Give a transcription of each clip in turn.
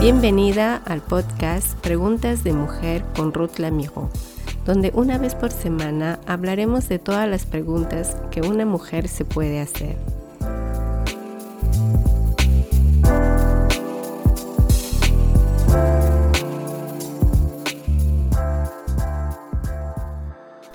Bienvenida al podcast Preguntas de Mujer con Ruth Lamijo, donde una vez por semana hablaremos de todas las preguntas que una mujer se puede hacer.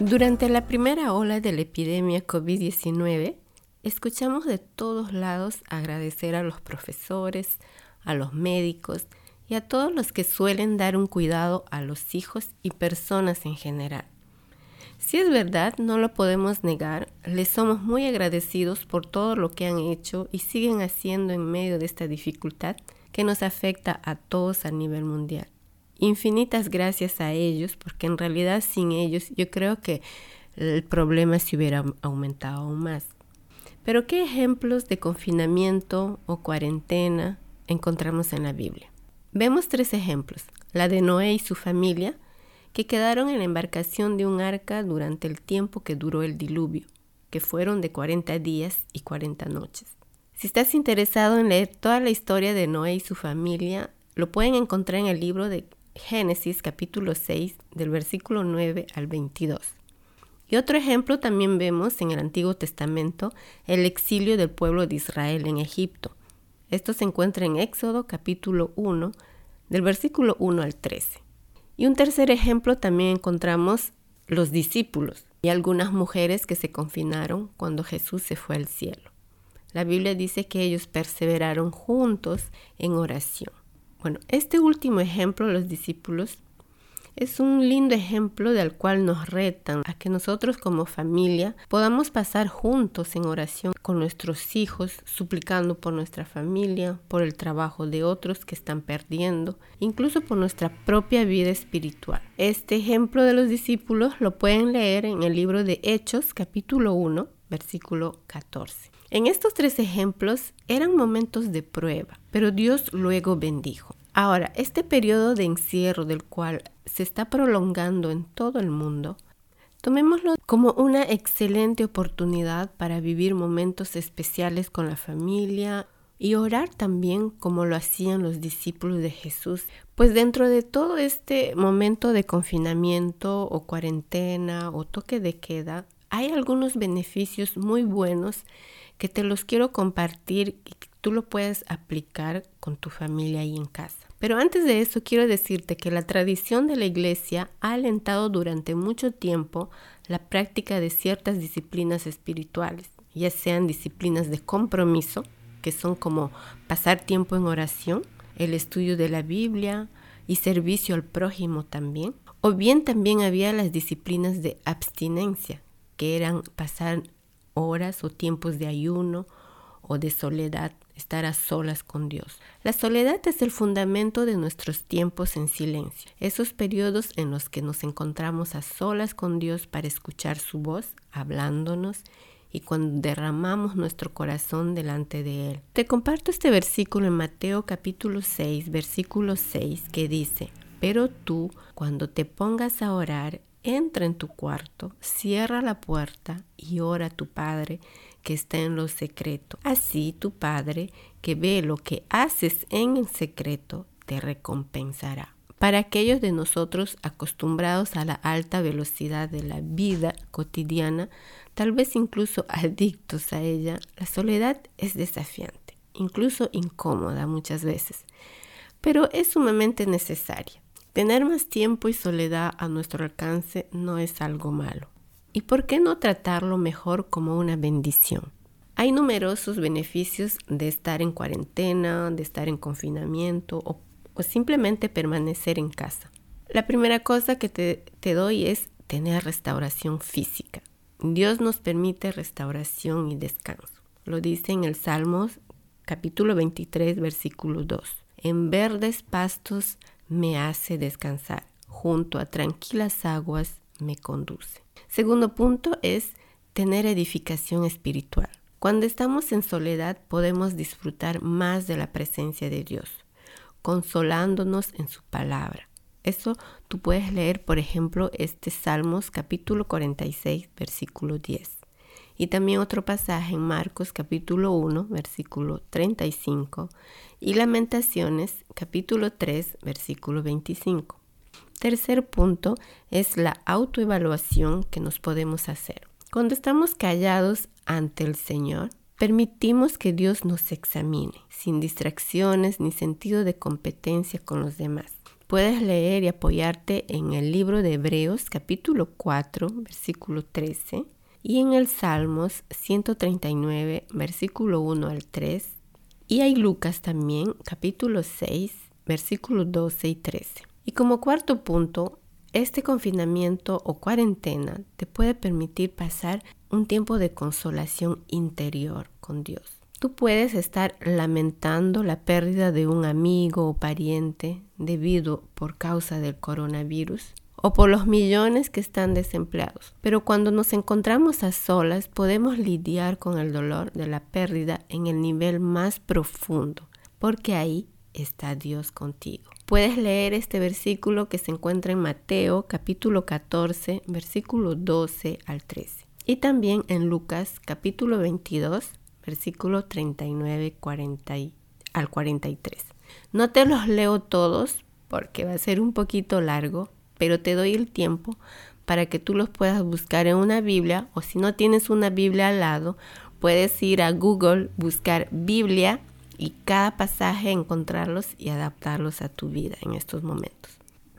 Durante la primera ola de la epidemia COVID-19, escuchamos de todos lados agradecer a los profesores, a los médicos y a todos los que suelen dar un cuidado a los hijos y personas en general. Si es verdad, no lo podemos negar, les somos muy agradecidos por todo lo que han hecho y siguen haciendo en medio de esta dificultad que nos afecta a todos a nivel mundial. Infinitas gracias a ellos, porque en realidad sin ellos yo creo que el problema se hubiera aumentado aún más. Pero ¿qué ejemplos de confinamiento o cuarentena encontramos en la Biblia. Vemos tres ejemplos, la de Noé y su familia, que quedaron en la embarcación de un arca durante el tiempo que duró el diluvio, que fueron de 40 días y 40 noches. Si estás interesado en leer toda la historia de Noé y su familia, lo pueden encontrar en el libro de Génesis capítulo 6 del versículo 9 al 22. Y otro ejemplo también vemos en el Antiguo Testamento el exilio del pueblo de Israel en Egipto, esto se encuentra en Éxodo capítulo 1, del versículo 1 al 13. Y un tercer ejemplo también encontramos los discípulos y algunas mujeres que se confinaron cuando Jesús se fue al cielo. La Biblia dice que ellos perseveraron juntos en oración. Bueno, este último ejemplo, los discípulos, es un lindo ejemplo del cual nos retan a que nosotros como familia podamos pasar juntos en oración con nuestros hijos, suplicando por nuestra familia, por el trabajo de otros que están perdiendo, incluso por nuestra propia vida espiritual. Este ejemplo de los discípulos lo pueden leer en el libro de Hechos capítulo 1, versículo 14. En estos tres ejemplos eran momentos de prueba, pero Dios luego bendijo. Ahora, este periodo de encierro del cual se está prolongando en todo el mundo, tomémoslo como una excelente oportunidad para vivir momentos especiales con la familia y orar también como lo hacían los discípulos de Jesús. Pues dentro de todo este momento de confinamiento o cuarentena o toque de queda, hay algunos beneficios muy buenos que te los quiero compartir y tú lo puedes aplicar con tu familia ahí en casa. Pero antes de eso quiero decirte que la tradición de la iglesia ha alentado durante mucho tiempo la práctica de ciertas disciplinas espirituales, ya sean disciplinas de compromiso, que son como pasar tiempo en oración, el estudio de la Biblia y servicio al prójimo también, o bien también había las disciplinas de abstinencia, que eran pasar horas o tiempos de ayuno o de soledad estar a solas con Dios. La soledad es el fundamento de nuestros tiempos en silencio, esos periodos en los que nos encontramos a solas con Dios para escuchar su voz hablándonos y cuando derramamos nuestro corazón delante de Él. Te comparto este versículo en Mateo capítulo 6, versículo 6, que dice, pero tú, cuando te pongas a orar, entra en tu cuarto, cierra la puerta y ora a tu Padre que está en lo secreto. Así tu Padre, que ve lo que haces en el secreto, te recompensará. Para aquellos de nosotros acostumbrados a la alta velocidad de la vida cotidiana, tal vez incluso adictos a ella, la soledad es desafiante, incluso incómoda muchas veces, pero es sumamente necesaria. Tener más tiempo y soledad a nuestro alcance no es algo malo. ¿Y por qué no tratarlo mejor como una bendición? Hay numerosos beneficios de estar en cuarentena, de estar en confinamiento o, simplemente permanecer en casa. La primera cosa que te, te doy es tener restauración física. Dios nos permite restauración y descanso. Lo dice en el Salmos capítulo 23 versículo 2. En verdes pastos me hace descansar, junto a tranquilas aguas me conduce. Segundo punto es tener edificación espiritual. Cuando estamos en soledad podemos disfrutar más de la presencia de Dios, consolándonos en su palabra. Eso tú puedes leer, por ejemplo, este Salmos capítulo 46, versículo 10. y también otro pasaje en Marcos capítulo 1, versículo 35 y Lamentaciones capítulo 3, versículo 25. Tercer punto es la autoevaluación que nos podemos hacer. Cuando estamos callados ante el Señor, permitimos que Dios nos examine, sin distracciones ni sentido de competencia con los demás. Puedes leer y apoyarte en el libro de Hebreos capítulo 4, versículo 13 y en el Salmos 139, versículo 1 al 3, y hay Lucas también, capítulo 6, versículos 12 y 13. Y como cuarto punto, este confinamiento o cuarentena te puede permitir pasar un tiempo de consolación interior con Dios. Tú puedes estar lamentando la pérdida de un amigo o pariente debido por causa del coronavirus o por los millones que están desempleados. Pero cuando nos encontramos a solas podemos lidiar con el dolor de la pérdida en el nivel más profundo, porque ahí está Dios contigo. Puedes leer este versículo que se encuentra en Mateo capítulo 14, versículo 12 al 13. Y también en Lucas capítulo 22, versículo 39 40 al 43. No te los leo todos porque va a ser un poquito largo, pero te doy el tiempo para que tú los puedas buscar en una Biblia o si no tienes una Biblia al lado, puedes ir a Google, buscar Biblia y cada pasaje encontrarlos y adaptarlos a tu vida en estos momentos.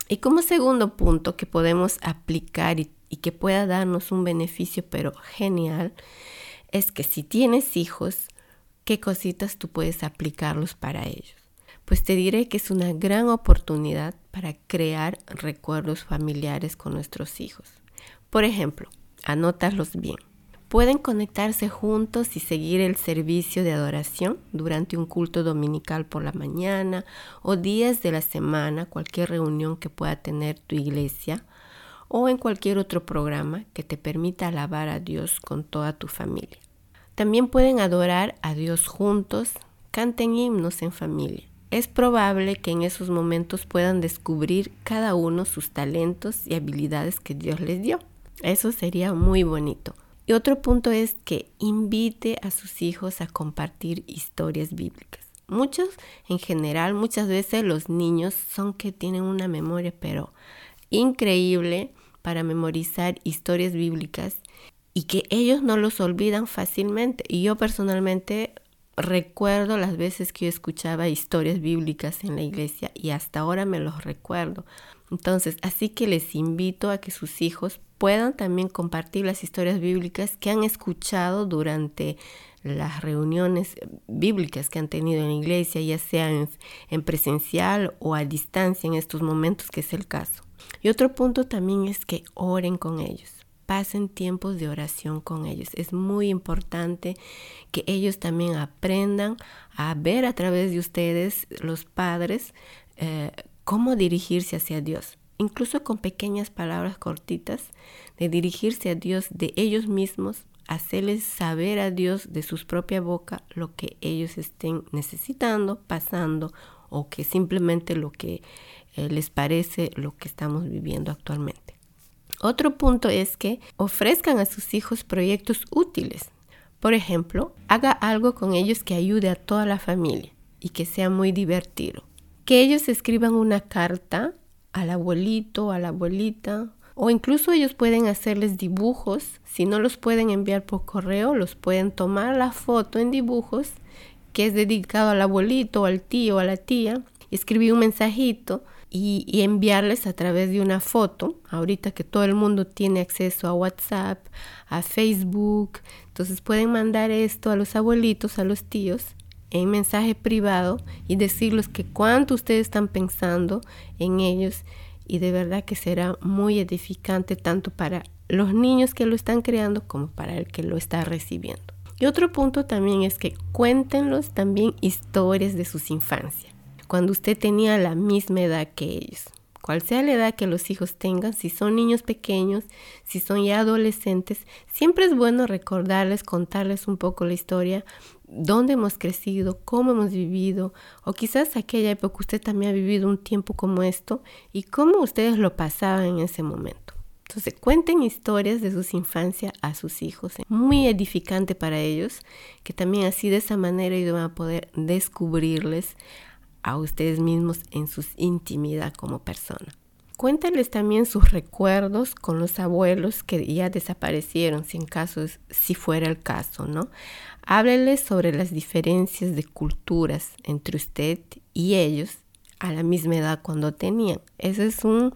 Y como segundo punto que podemos aplicar y, que pueda darnos un beneficio pero genial, es que si tienes hijos, ¿qué cositas tú puedes aplicarlos para ellos? pues te diré que es una gran oportunidad para crear recuerdos familiares con nuestros hijos. Por ejemplo, anótalos bien. Pueden conectarse juntos y seguir el servicio de adoración durante un culto dominical por la mañana o días de la semana, cualquier reunión que pueda tener tu iglesia o en cualquier otro programa que te permita alabar a Dios con toda tu familia. También pueden adorar a Dios juntos, canten himnos en familia es probable que en esos momentos puedan descubrir cada uno sus talentos y habilidades que Dios les dio. Eso sería muy bonito. Y otro punto es que invite a sus hijos a compartir historias bíblicas. Muchos, en general, muchas veces los niños son que tienen una memoria, pero increíble para memorizar historias bíblicas y que ellos no los olvidan fácilmente. Y yo personalmente recuerdo las veces que yo escuchaba historias bíblicas en la iglesia y hasta ahora me los recuerdo. Entonces, así que les invito a que sus hijos puedan también compartir las historias bíblicas que han escuchado durante las reuniones bíblicas que han tenido en la iglesia, ya sea en, en, presencial o a distancia en estos momentos, que es el caso. Y otro punto también es que oren con ellos pasen tiempos de oración con ellos. Es muy importante que ellos también aprendan a ver a través de ustedes, los padres, eh, cómo dirigirse hacia Dios. Incluso con pequeñas palabras cortitas, de dirigirse a Dios de ellos mismos, hacerles saber a Dios de su propia boca lo que ellos estén necesitando, pasando o que simplemente lo que eh, les parece lo que estamos viviendo actualmente. Otro punto es que ofrezcan a sus hijos proyectos útiles. Por ejemplo, haga algo con ellos que ayude a toda la familia y que sea muy divertido. Que ellos escriban una carta al abuelito, a la abuelita, o incluso ellos pueden hacerles dibujos. Si no los pueden enviar por correo, los pueden tomar la foto en dibujos que es dedicado al abuelito, al tío, a la tía, y escribir un mensajito y, enviarles a través de una foto. Ahorita que todo el mundo tiene acceso a WhatsApp, a Facebook, entonces pueden mandar esto a los abuelitos, a los tíos en mensaje privado y decirles que cuánto ustedes están pensando en ellos y de verdad que será muy edificante tanto para los niños que lo están creando como para el que lo está recibiendo. Y otro punto también es que cuéntenlos también historias de sus infancias cuando usted tenía la misma edad que ellos. Cual sea la edad que los hijos tengan, si son niños pequeños, si son ya adolescentes, siempre es bueno recordarles, contarles un poco la historia, dónde hemos crecido, cómo hemos vivido, o quizás aquella época usted también ha vivido un tiempo como esto y cómo ustedes lo pasaban en ese momento. Entonces, cuenten historias de sus infancias a sus hijos. Muy edificante para ellos, que también así de esa manera ellos van a poder descubrirles a ustedes mismos en su intimidad como persona. Cuéntales también sus recuerdos con los abuelos que ya desaparecieron, si en caso, si fuera el caso, ¿no? Hábleles sobre las diferencias de culturas entre usted y ellos a la misma edad cuando tenían. Esa es un,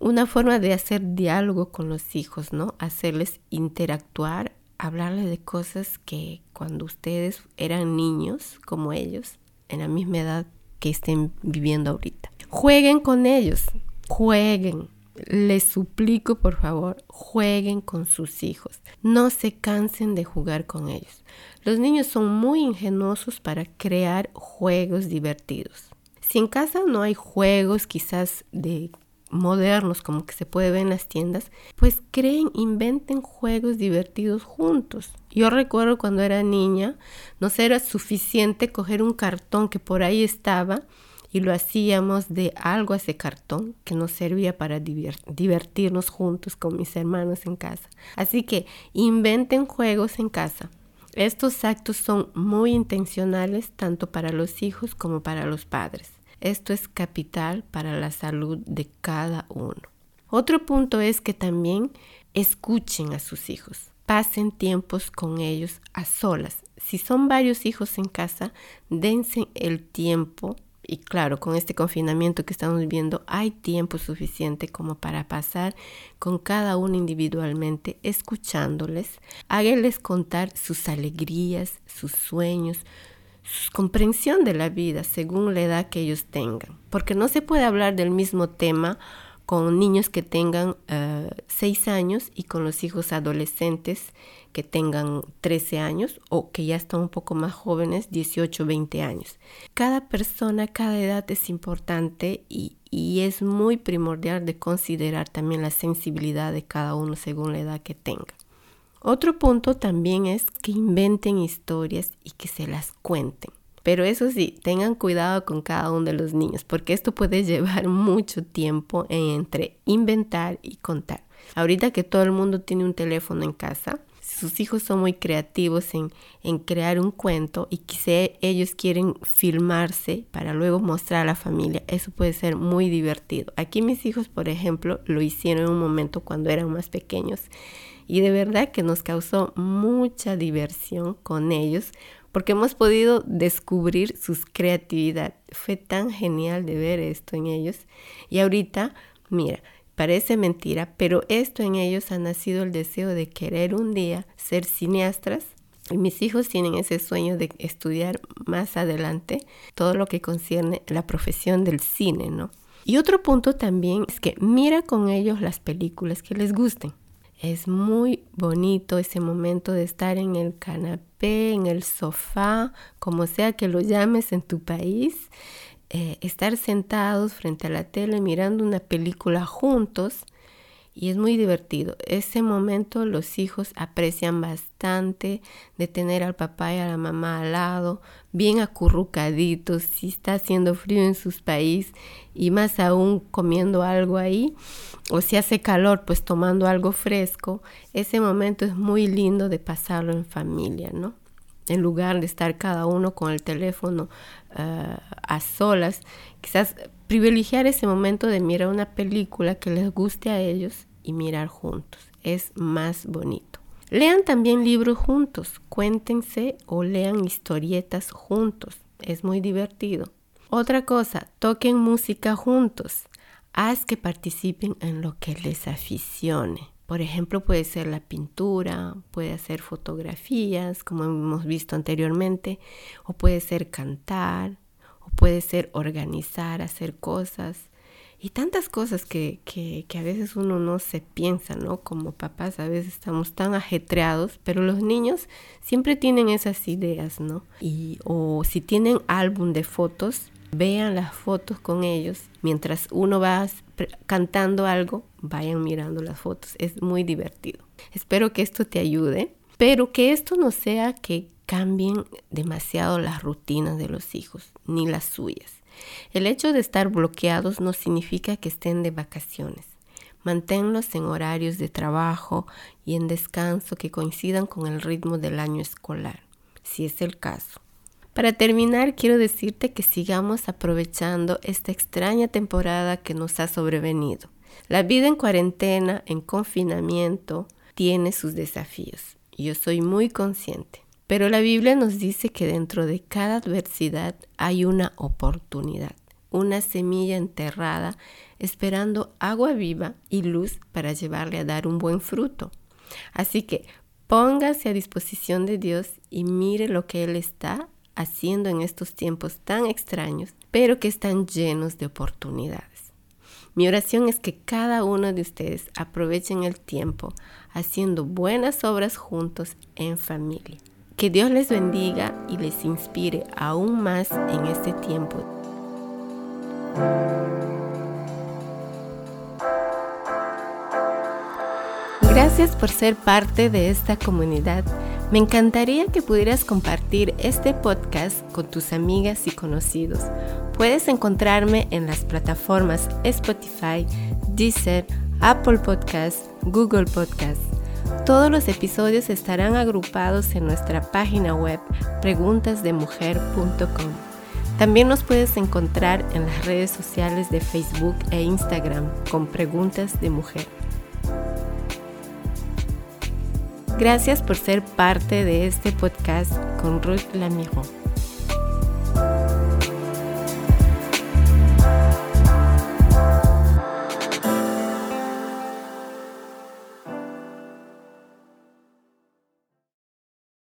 una forma de hacer diálogo con los hijos, ¿no? Hacerles interactuar, hablarles de cosas que cuando ustedes eran niños como ellos, en la misma edad estén viviendo ahorita. Jueguen con ellos, jueguen. Les suplico, por favor, jueguen con sus hijos. No se cansen de jugar con ellos. Los niños son muy ingenuosos para crear juegos divertidos. Si en casa no hay juegos quizás de modernos como que se puede ver en las tiendas, pues creen, inventen juegos divertidos juntos. Yo recuerdo cuando era niña, no era suficiente coger un cartón que por ahí estaba y lo hacíamos de algo a ese cartón que nos servía para divertirnos juntos con mis hermanos en casa. Así que inventen juegos en casa. Estos actos son muy intencionales tanto para los hijos como para los padres. Esto es capital para la salud de cada uno. Otro punto es que también escuchen a sus hijos. Pasen tiempos con ellos a solas. Si son varios hijos en casa, dense el tiempo y claro, con este confinamiento que estamos viviendo, hay tiempo suficiente como para pasar con cada uno individualmente, escuchándoles, háganles contar sus alegrías, sus sueños, comprensión de la vida según la edad que ellos tengan. Porque no se puede hablar del mismo tema con niños que tengan 6 eh, años y con los hijos adolescentes que tengan 13 años o que ya están un poco más jóvenes, 18, 20 años. Cada persona, cada edad es importante y, y es muy primordial de considerar también la sensibilidad de cada uno según la edad que tenga. Otro punto también es que inventen historias y que se las cuenten. Pero eso sí, tengan cuidado con cada uno de los niños, porque esto puede llevar mucho tiempo entre inventar y contar. Ahorita que todo el mundo tiene un teléfono en casa, sus hijos son muy creativos en, en crear un cuento y quizá ellos quieren filmarse para luego mostrar a la familia, eso puede ser muy divertido. Aquí mis hijos, por ejemplo, lo hicieron en un momento cuando eran más pequeños y de verdad que nos causó mucha diversión con ellos porque hemos podido descubrir su creatividad. Fue tan genial de ver esto en ellos. Y ahorita, mira, parece mentira, pero esto en ellos ha nacido el deseo de querer un día ser cineastas. Y mis hijos tienen ese sueño de estudiar más adelante todo lo que concierne la profesión del cine, ¿no? Y otro punto también es que mira con ellos las películas que les gusten. Es muy bonito ese momento de estar en el canapé, en el sofá, como sea que lo llames en tu país, eh, estar sentados frente a la tele mirando una película juntos y es muy divertido. Ese momento los hijos aprecian bastante de tener al papá y a la mamá al lado, bien acurrucaditos, si está haciendo frío en sus países y más aún comiendo algo ahí, o si hace calor, pues tomando algo fresco. Ese momento es muy lindo de pasarlo en familia, ¿no? En lugar de estar cada uno con el teléfono eh, a solas, quizás privilegiar ese momento de mirar una película que les guste a ellos y mirar juntos. Es más bonito. Lean también libros juntos, cuéntense o lean historietas juntos. Es muy divertido. Otra cosa, toquen música juntos. Haz que participen en lo que les aficione. Por ejemplo, puede ser la pintura, puede ser fotografías, como hemos visto anteriormente, o puede ser cantar, puede ser organizar, hacer cosas y tantas cosas que, que, a veces uno no se piensa, ¿no? Como papás a veces estamos tan ajetreados, pero los niños siempre tienen esas ideas, ¿no? Y, o si tienen álbum de fotos, vean las fotos con ellos. Mientras uno va cantando algo, vayan mirando las fotos. Es muy divertido. Espero que esto te ayude, pero que esto no sea que cambien demasiado las rutinas de los hijos, ni las suyas. El hecho de estar bloqueados no significa que estén de vacaciones. Manténlos en horarios de trabajo y en descanso que coincidan con el ritmo del año escolar, si es el caso. Para terminar, quiero decirte que sigamos aprovechando esta extraña temporada que nos ha sobrevenido. La vida en cuarentena, en confinamiento, tiene sus desafíos. Yo soy muy consciente. Pero la Biblia nos dice que dentro de cada adversidad hay una oportunidad, una semilla enterrada esperando agua viva y luz para llevarle a dar un buen fruto. Así que póngase a disposición de Dios y mire lo que Él está haciendo en estos tiempos tan extraños, pero que están llenos de oportunidades. Mi oración es que cada uno de ustedes aprovechen el tiempo haciendo buenas obras juntos en familia. Que Dios les bendiga y les inspire aún más en este tiempo. Gracias por ser parte de esta comunidad me encantaría que pudieras compartir este podcast con tus amigas y conocidos. Puedes encontrarme en las plataformas Spotify, Deezer, Apple Podcasts, Google Podcasts. Todos los episodios estarán agrupados en nuestra página web preguntasdemujer.com. También nos puedes encontrar en las redes sociales de Facebook e Instagram con Preguntas de Mujer. Gracias por ser parte de este podcast con Ruth Lamiro.